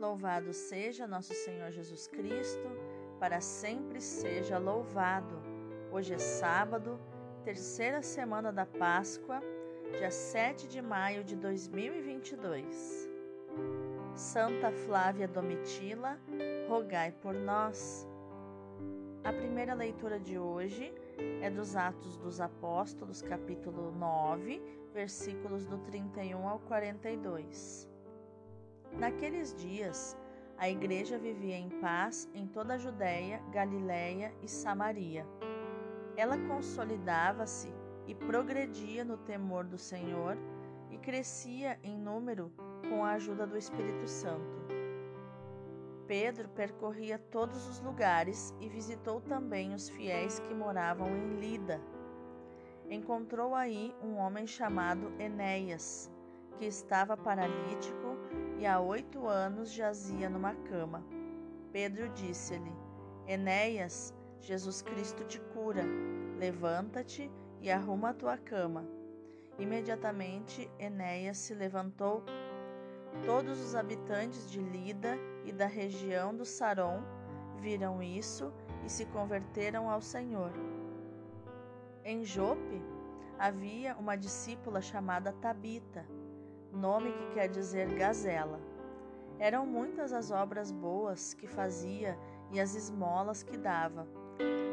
Louvado seja nosso Senhor Jesus Cristo, para sempre seja louvado. Hoje é sábado, terceira semana da Páscoa, dia 7 de maio de 2022. Santa Flávia Domitila, rogai por nós. A primeira leitura de hoje é dos Atos dos Apóstolos, capítulo 9, versículos do 31 ao 42. Naqueles dias, a igreja vivia em paz em toda a Judéia, Galiléia e Samaria. Ela consolidava-se e progredia no temor do Senhor e crescia em número com a ajuda do Espírito Santo. Pedro percorria todos os lugares e visitou também os fiéis que moravam em Lida. Encontrou aí um homem chamado Enéas, que estava paralítico e há oito anos jazia numa cama. Pedro disse-lhe: Enéas, Jesus Cristo te cura. Levanta-te e arruma a tua cama. Imediatamente Enéas se levantou. Todos os habitantes de Lida e da região do Saron viram isso e se converteram ao Senhor. Em Jope havia uma discípula chamada Tabita nome que quer dizer gazela. Eram muitas as obras boas que fazia e as esmolas que dava.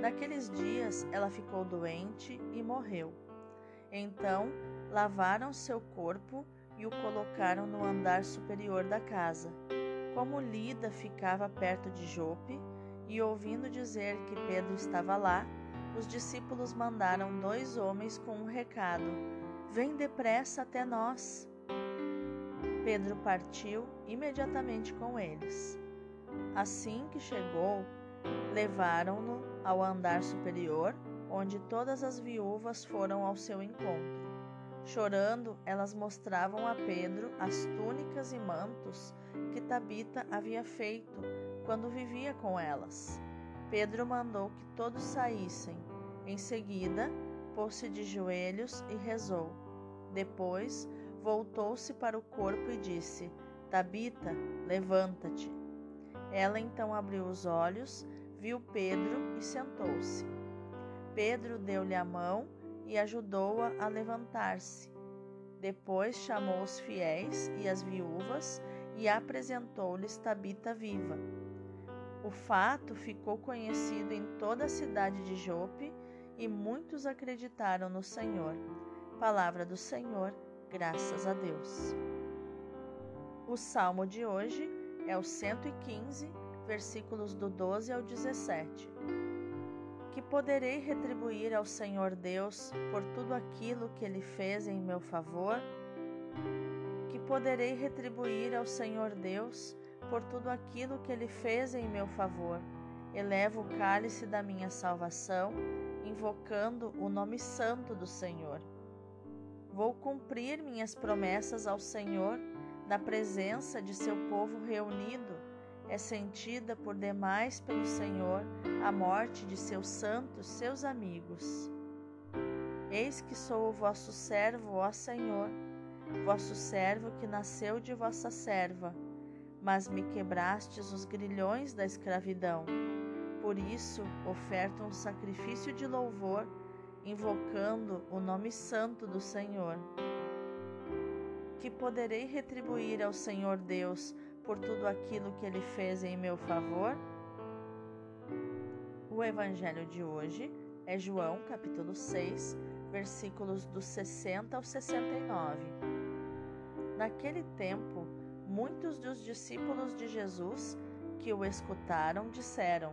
Naqueles dias ela ficou doente e morreu. Então lavaram seu corpo e o colocaram no andar superior da casa. Como Lida ficava perto de Jope, e ouvindo dizer que Pedro estava lá, os discípulos mandaram dois homens com um recado: Vem depressa até nós. Pedro partiu imediatamente com eles. Assim que chegou, levaram-no ao andar superior, onde todas as viúvas foram ao seu encontro. Chorando, elas mostravam a Pedro as túnicas e mantos que Tabita havia feito quando vivia com elas. Pedro mandou que todos saíssem. Em seguida, pôs-se de joelhos e rezou. Depois, voltou-se para o corpo e disse: Tabita, levanta-te. Ela então abriu os olhos, viu Pedro e sentou-se. Pedro deu-lhe a mão e ajudou-a a, a levantar-se. Depois chamou os fiéis e as viúvas e apresentou-lhes Tabita viva. O fato ficou conhecido em toda a cidade de Jope e muitos acreditaram no Senhor. Palavra do Senhor, Graças a Deus. O salmo de hoje é o 115, versículos do 12 ao 17. Que poderei retribuir ao Senhor Deus por tudo aquilo que ele fez em meu favor? Que poderei retribuir ao Senhor Deus por tudo aquilo que ele fez em meu favor? Elevo o cálice da minha salvação, invocando o nome santo do Senhor. Vou cumprir minhas promessas ao Senhor, na presença de seu povo reunido. É sentida por demais pelo Senhor a morte de seus santos, seus amigos. Eis que sou o vosso servo, ó Senhor, vosso servo que nasceu de vossa serva, mas me quebrastes os grilhões da escravidão. Por isso, oferto um sacrifício de louvor invocando o nome santo do Senhor. Que poderei retribuir ao Senhor Deus por tudo aquilo que ele fez em meu favor? O evangelho de hoje é João, capítulo 6, versículos dos 60 ao 69. Naquele tempo, muitos dos discípulos de Jesus que o escutaram disseram: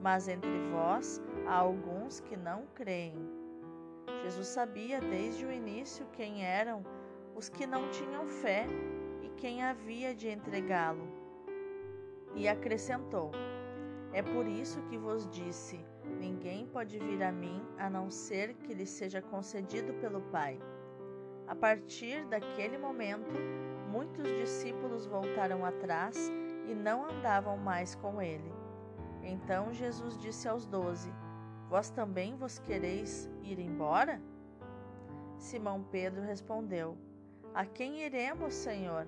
mas entre vós Há alguns que não creem. Jesus sabia desde o início quem eram os que não tinham fé e quem havia de entregá-lo. E acrescentou: É por isso que vos disse: ninguém pode vir a mim a não ser que lhe seja concedido pelo Pai. A partir daquele momento, muitos discípulos voltaram atrás e não andavam mais com ele. Então Jesus disse aos doze: Vós também vos quereis ir embora? Simão Pedro respondeu: A quem iremos, Senhor?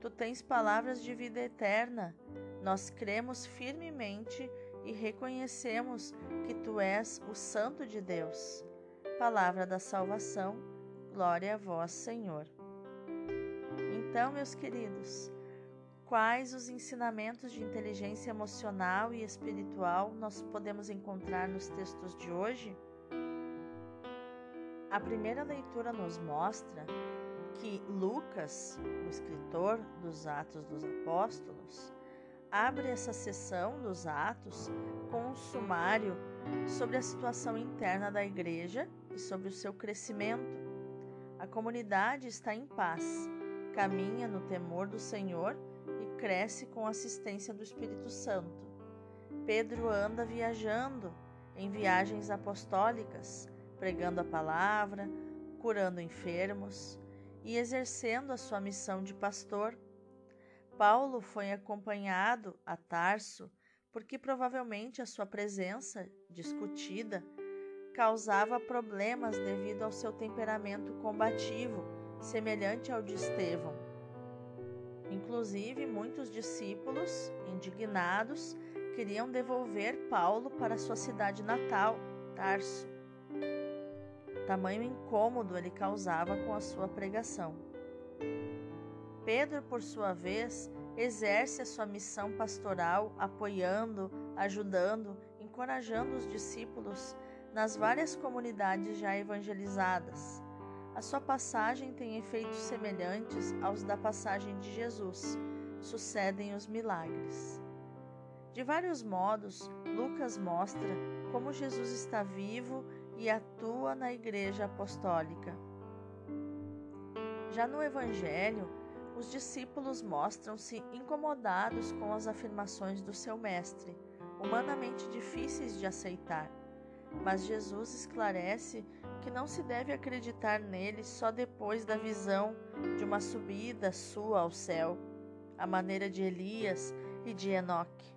Tu tens palavras de vida eterna. Nós cremos firmemente e reconhecemos que tu és o Santo de Deus. Palavra da salvação. Glória a vós, Senhor. Então, meus queridos, quais os ensinamentos de inteligência emocional e espiritual nós podemos encontrar nos textos de hoje? A primeira leitura nos mostra que Lucas, o escritor dos Atos dos Apóstolos, abre essa sessão dos Atos com um sumário sobre a situação interna da igreja e sobre o seu crescimento. A comunidade está em paz, caminha no temor do Senhor cresce com a assistência do Espírito Santo. Pedro anda viajando em viagens apostólicas, pregando a palavra, curando enfermos, e exercendo a sua missão de pastor. Paulo foi acompanhado a Tarso porque provavelmente a sua presença discutida causava problemas devido ao seu temperamento combativo, semelhante ao de Estevão. Inclusive, muitos discípulos, indignados, queriam devolver Paulo para sua cidade natal, Tarso. Tamanho incômodo ele causava com a sua pregação. Pedro, por sua vez, exerce a sua missão pastoral, apoiando, ajudando, encorajando os discípulos nas várias comunidades já evangelizadas. A sua passagem tem efeitos semelhantes aos da passagem de Jesus. Sucedem os milagres. De vários modos, Lucas mostra como Jesus está vivo e atua na Igreja Apostólica. Já no Evangelho, os discípulos mostram-se incomodados com as afirmações do seu Mestre, humanamente difíceis de aceitar. Mas Jesus esclarece que não se deve acreditar nele só depois da visão de uma subida sua ao céu, à maneira de Elias e de Enoque.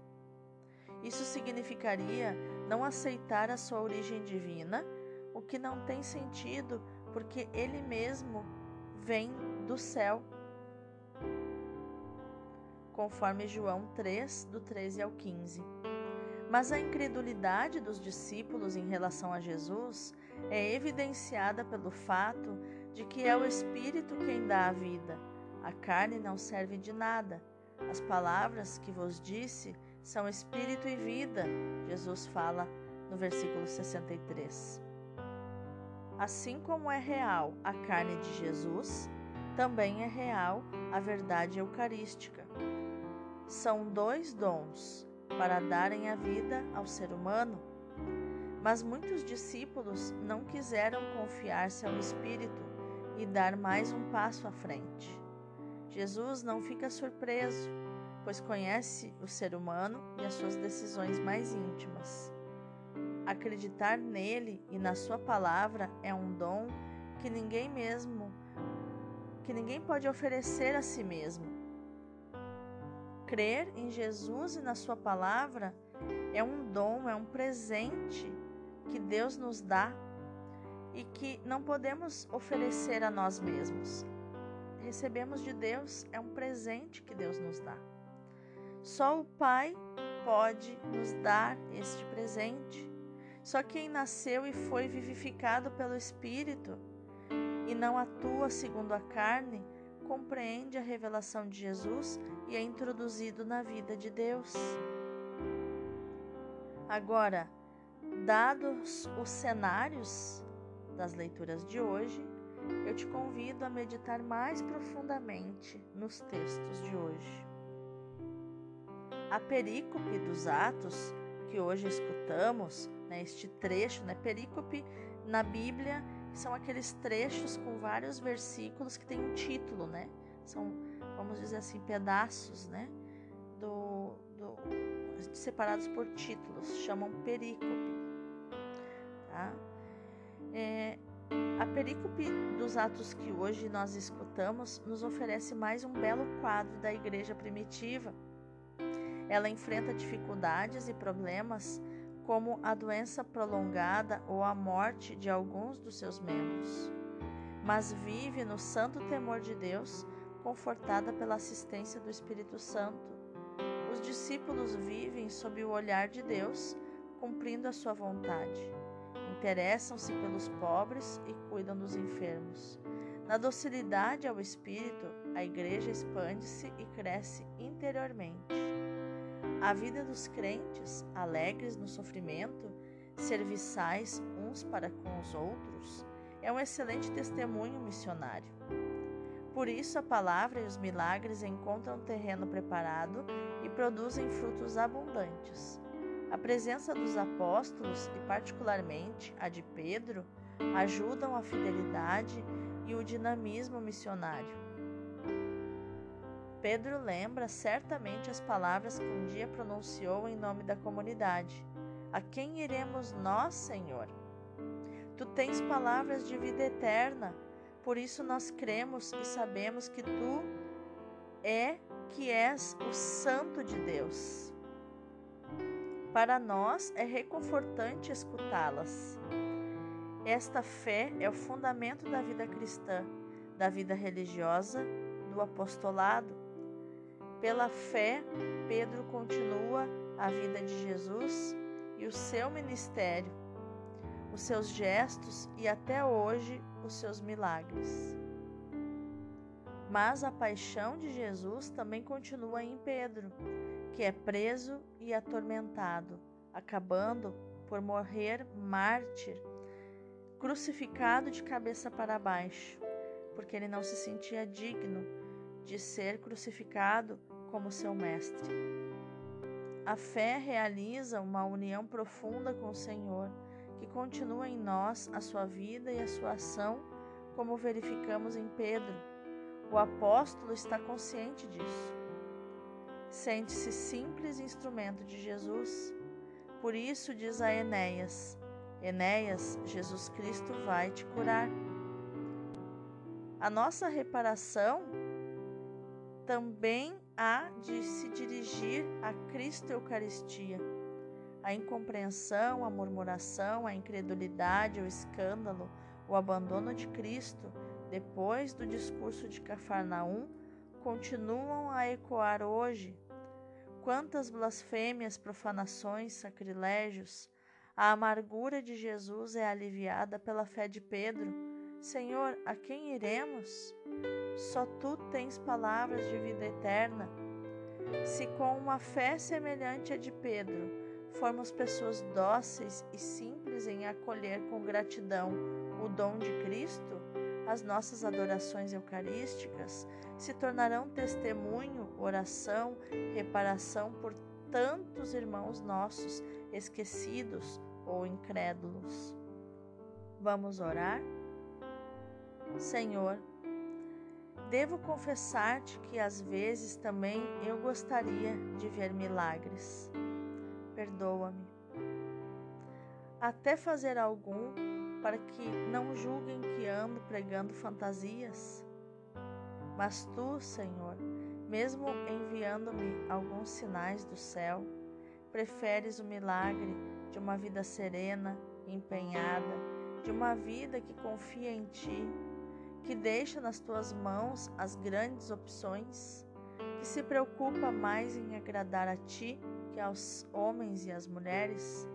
Isso significaria não aceitar a sua origem divina, o que não tem sentido porque ele mesmo vem do céu. Conforme João 3, do 13 ao 15. Mas a incredulidade dos discípulos em relação a Jesus é evidenciada pelo fato de que é o Espírito quem dá a vida. A carne não serve de nada. As palavras que vos disse são espírito e vida, Jesus fala no versículo 63. Assim como é real a carne de Jesus, também é real a verdade eucarística. São dois dons para darem a vida ao ser humano, mas muitos discípulos não quiseram confiar-se ao Espírito e dar mais um passo à frente. Jesus não fica surpreso pois conhece o ser humano e as suas decisões mais íntimas. Acreditar nele e na sua palavra é um dom que ninguém mesmo que ninguém pode oferecer a si mesmo. Crer em Jesus e na sua palavra é um dom, é um presente que Deus nos dá e que não podemos oferecer a nós mesmos. Recebemos de Deus, é um presente que Deus nos dá. Só o Pai pode nos dar este presente. Só quem nasceu e foi vivificado pelo Espírito e não atua segundo a carne, compreende a revelação de Jesus e é introduzido na vida de Deus. Agora, dados os cenários das leituras de hoje, eu te convido a meditar mais profundamente nos textos de hoje. A perícope dos Atos, que hoje escutamos, né, este trecho, né, perícope na Bíblia são aqueles trechos com vários versículos que têm um título, né? São, vamos dizer assim, pedaços, né? Do, do separados por títulos, chamam perícope. Tá? É, a perícope dos atos que hoje nós escutamos nos oferece mais um belo quadro da igreja primitiva. Ela enfrenta dificuldades e problemas como a doença prolongada ou a morte de alguns dos seus membros, mas vive no santo temor de Deus, confortada pela assistência do Espírito Santo. Os discípulos vivem sob o olhar de Deus, cumprindo a sua vontade. Interessam-se pelos pobres e cuidam dos enfermos. Na docilidade ao Espírito, a igreja expande-se e cresce interiormente. A vida dos crentes, alegres no sofrimento, serviçais uns para com os outros, é um excelente testemunho missionário. Por isso, a palavra e os milagres encontram terreno preparado e produzem frutos abundantes. A presença dos apóstolos, e particularmente a de Pedro, ajudam a fidelidade e o dinamismo missionário. Pedro lembra certamente as palavras que um dia pronunciou em nome da comunidade: A quem iremos nós, Senhor? Tu tens palavras de vida eterna, por isso nós cremos e sabemos que tu é que és o Santo de Deus. Para nós é reconfortante escutá-las. Esta fé é o fundamento da vida cristã, da vida religiosa, do apostolado pela fé, Pedro continua a vida de Jesus e o seu ministério, os seus gestos e até hoje os seus milagres. Mas a paixão de Jesus também continua em Pedro, que é preso e atormentado, acabando por morrer mártir, crucificado de cabeça para baixo, porque ele não se sentia digno de ser crucificado como seu mestre. A fé realiza uma união profunda com o Senhor, que continua em nós a sua vida e a sua ação, como verificamos em Pedro. O apóstolo está consciente disso. Sente-se simples instrumento de Jesus. Por isso diz a Enéas: Enéas, Jesus Cristo vai te curar. A nossa reparação também há de se dirigir a Cristo Eucaristia. A incompreensão, a murmuração, a incredulidade, o escândalo, o abandono de Cristo, depois do discurso de Cafarnaum, continuam a ecoar hoje. Quantas blasfêmias, profanações, sacrilégios! A amargura de Jesus é aliviada pela fé de Pedro. Senhor, a quem iremos? Só tu tens palavras de vida eterna. Se com uma fé semelhante à de Pedro formos pessoas dóceis e simples em acolher com gratidão o dom de Cristo, as nossas adorações eucarísticas se tornarão testemunho, oração, reparação por tantos irmãos nossos esquecidos ou incrédulos. Vamos orar? Senhor, Devo confessar-te que às vezes também eu gostaria de ver milagres. Perdoa-me. Até fazer algum para que não julguem que ando pregando fantasias. Mas tu, Senhor, mesmo enviando-me alguns sinais do céu, preferes o milagre de uma vida serena, empenhada, de uma vida que confia em ti que deixa nas tuas mãos as grandes opções, que se preocupa mais em agradar a ti que aos homens e às mulheres,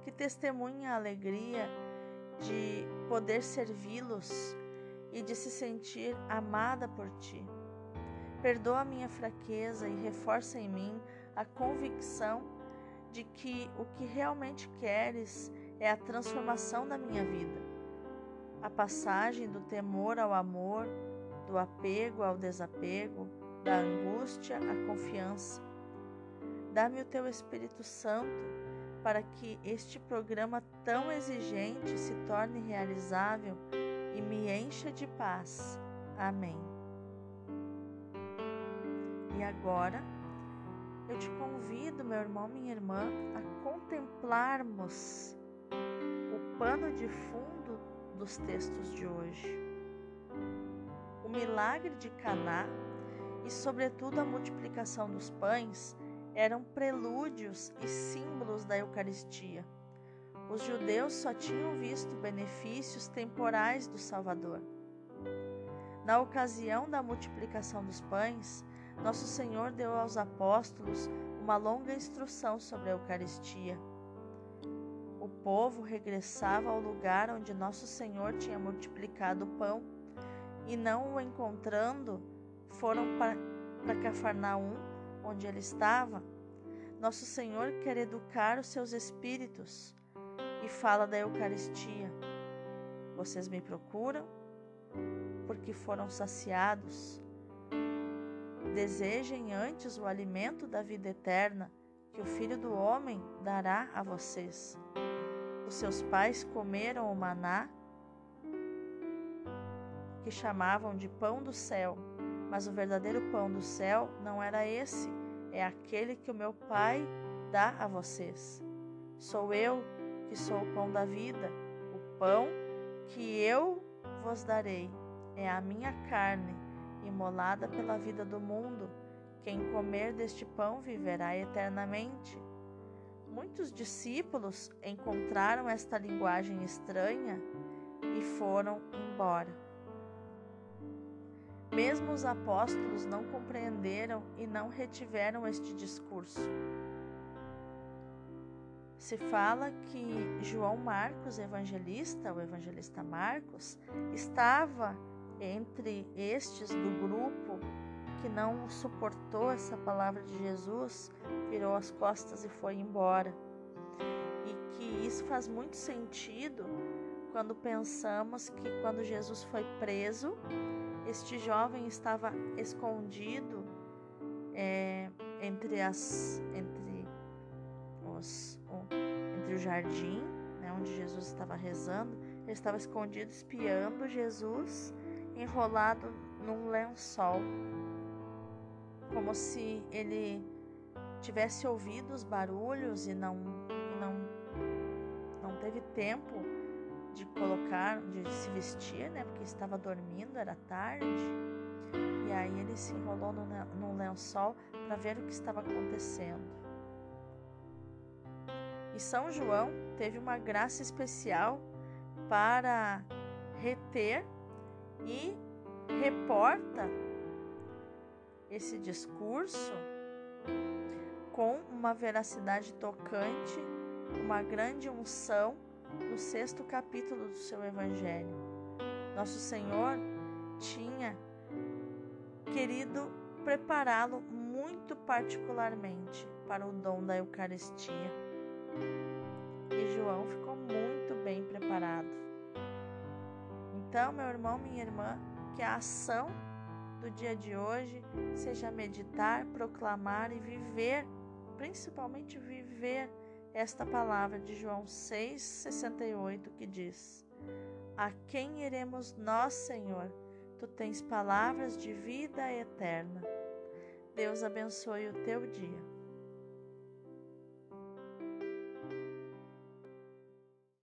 que testemunha a alegria de poder servi-los e de se sentir amada por ti. Perdoa minha fraqueza e reforça em mim a convicção de que o que realmente queres é a transformação da minha vida a passagem do temor ao amor, do apego ao desapego, da angústia à confiança. Dá-me o teu Espírito Santo para que este programa tão exigente se torne realizável e me encha de paz. Amém. E agora eu te convido meu irmão, minha irmã, a contemplarmos o pano de fundo dos textos de hoje. O milagre de Caná e, sobretudo, a multiplicação dos pães eram prelúdios e símbolos da Eucaristia. Os judeus só tinham visto benefícios temporais do Salvador. Na ocasião da multiplicação dos pães, nosso Senhor deu aos apóstolos uma longa instrução sobre a Eucaristia. Povo regressava ao lugar onde nosso Senhor tinha multiplicado o pão e, não o encontrando, foram para Cafarnaum, onde ele estava. Nosso Senhor quer educar os seus espíritos e fala da Eucaristia. Vocês me procuram porque foram saciados. Desejem antes o alimento da vida eterna que o Filho do Homem dará a vocês. Os seus pais comeram o maná que chamavam de pão do céu, mas o verdadeiro pão do céu não era esse, é aquele que o meu Pai dá a vocês. Sou eu que sou o pão da vida, o pão que eu vos darei é a minha carne, imolada pela vida do mundo. Quem comer deste pão viverá eternamente. Muitos discípulos encontraram esta linguagem estranha e foram embora. Mesmo os apóstolos não compreenderam e não retiveram este discurso se fala que João Marcos, evangelista, o evangelista Marcos, estava entre estes do grupo que não suportou essa palavra de Jesus, virou as costas e foi embora. E que isso faz muito sentido quando pensamos que quando Jesus foi preso, este jovem estava escondido é, entre as entre os entre o jardim, né, onde Jesus estava rezando, ele estava escondido espiando Jesus, enrolado num lençol, como se ele tivesse ouvido os barulhos e não não não teve tempo de colocar, de se vestir, né, porque estava dormindo, era tarde. E aí ele se enrolou no, no lençol para ver o que estava acontecendo. E São João teve uma graça especial para reter e reporta esse discurso com uma veracidade tocante, uma grande unção no sexto capítulo do seu Evangelho. Nosso Senhor tinha querido prepará-lo muito particularmente para o dom da Eucaristia. E João ficou muito bem preparado. Então, meu irmão, minha irmã, que a ação do dia de hoje seja meditar, proclamar e viver, principalmente viver esta palavra de João 6,68 que diz: A quem iremos nós, Senhor? Tu tens palavras de vida eterna. Deus abençoe o teu dia.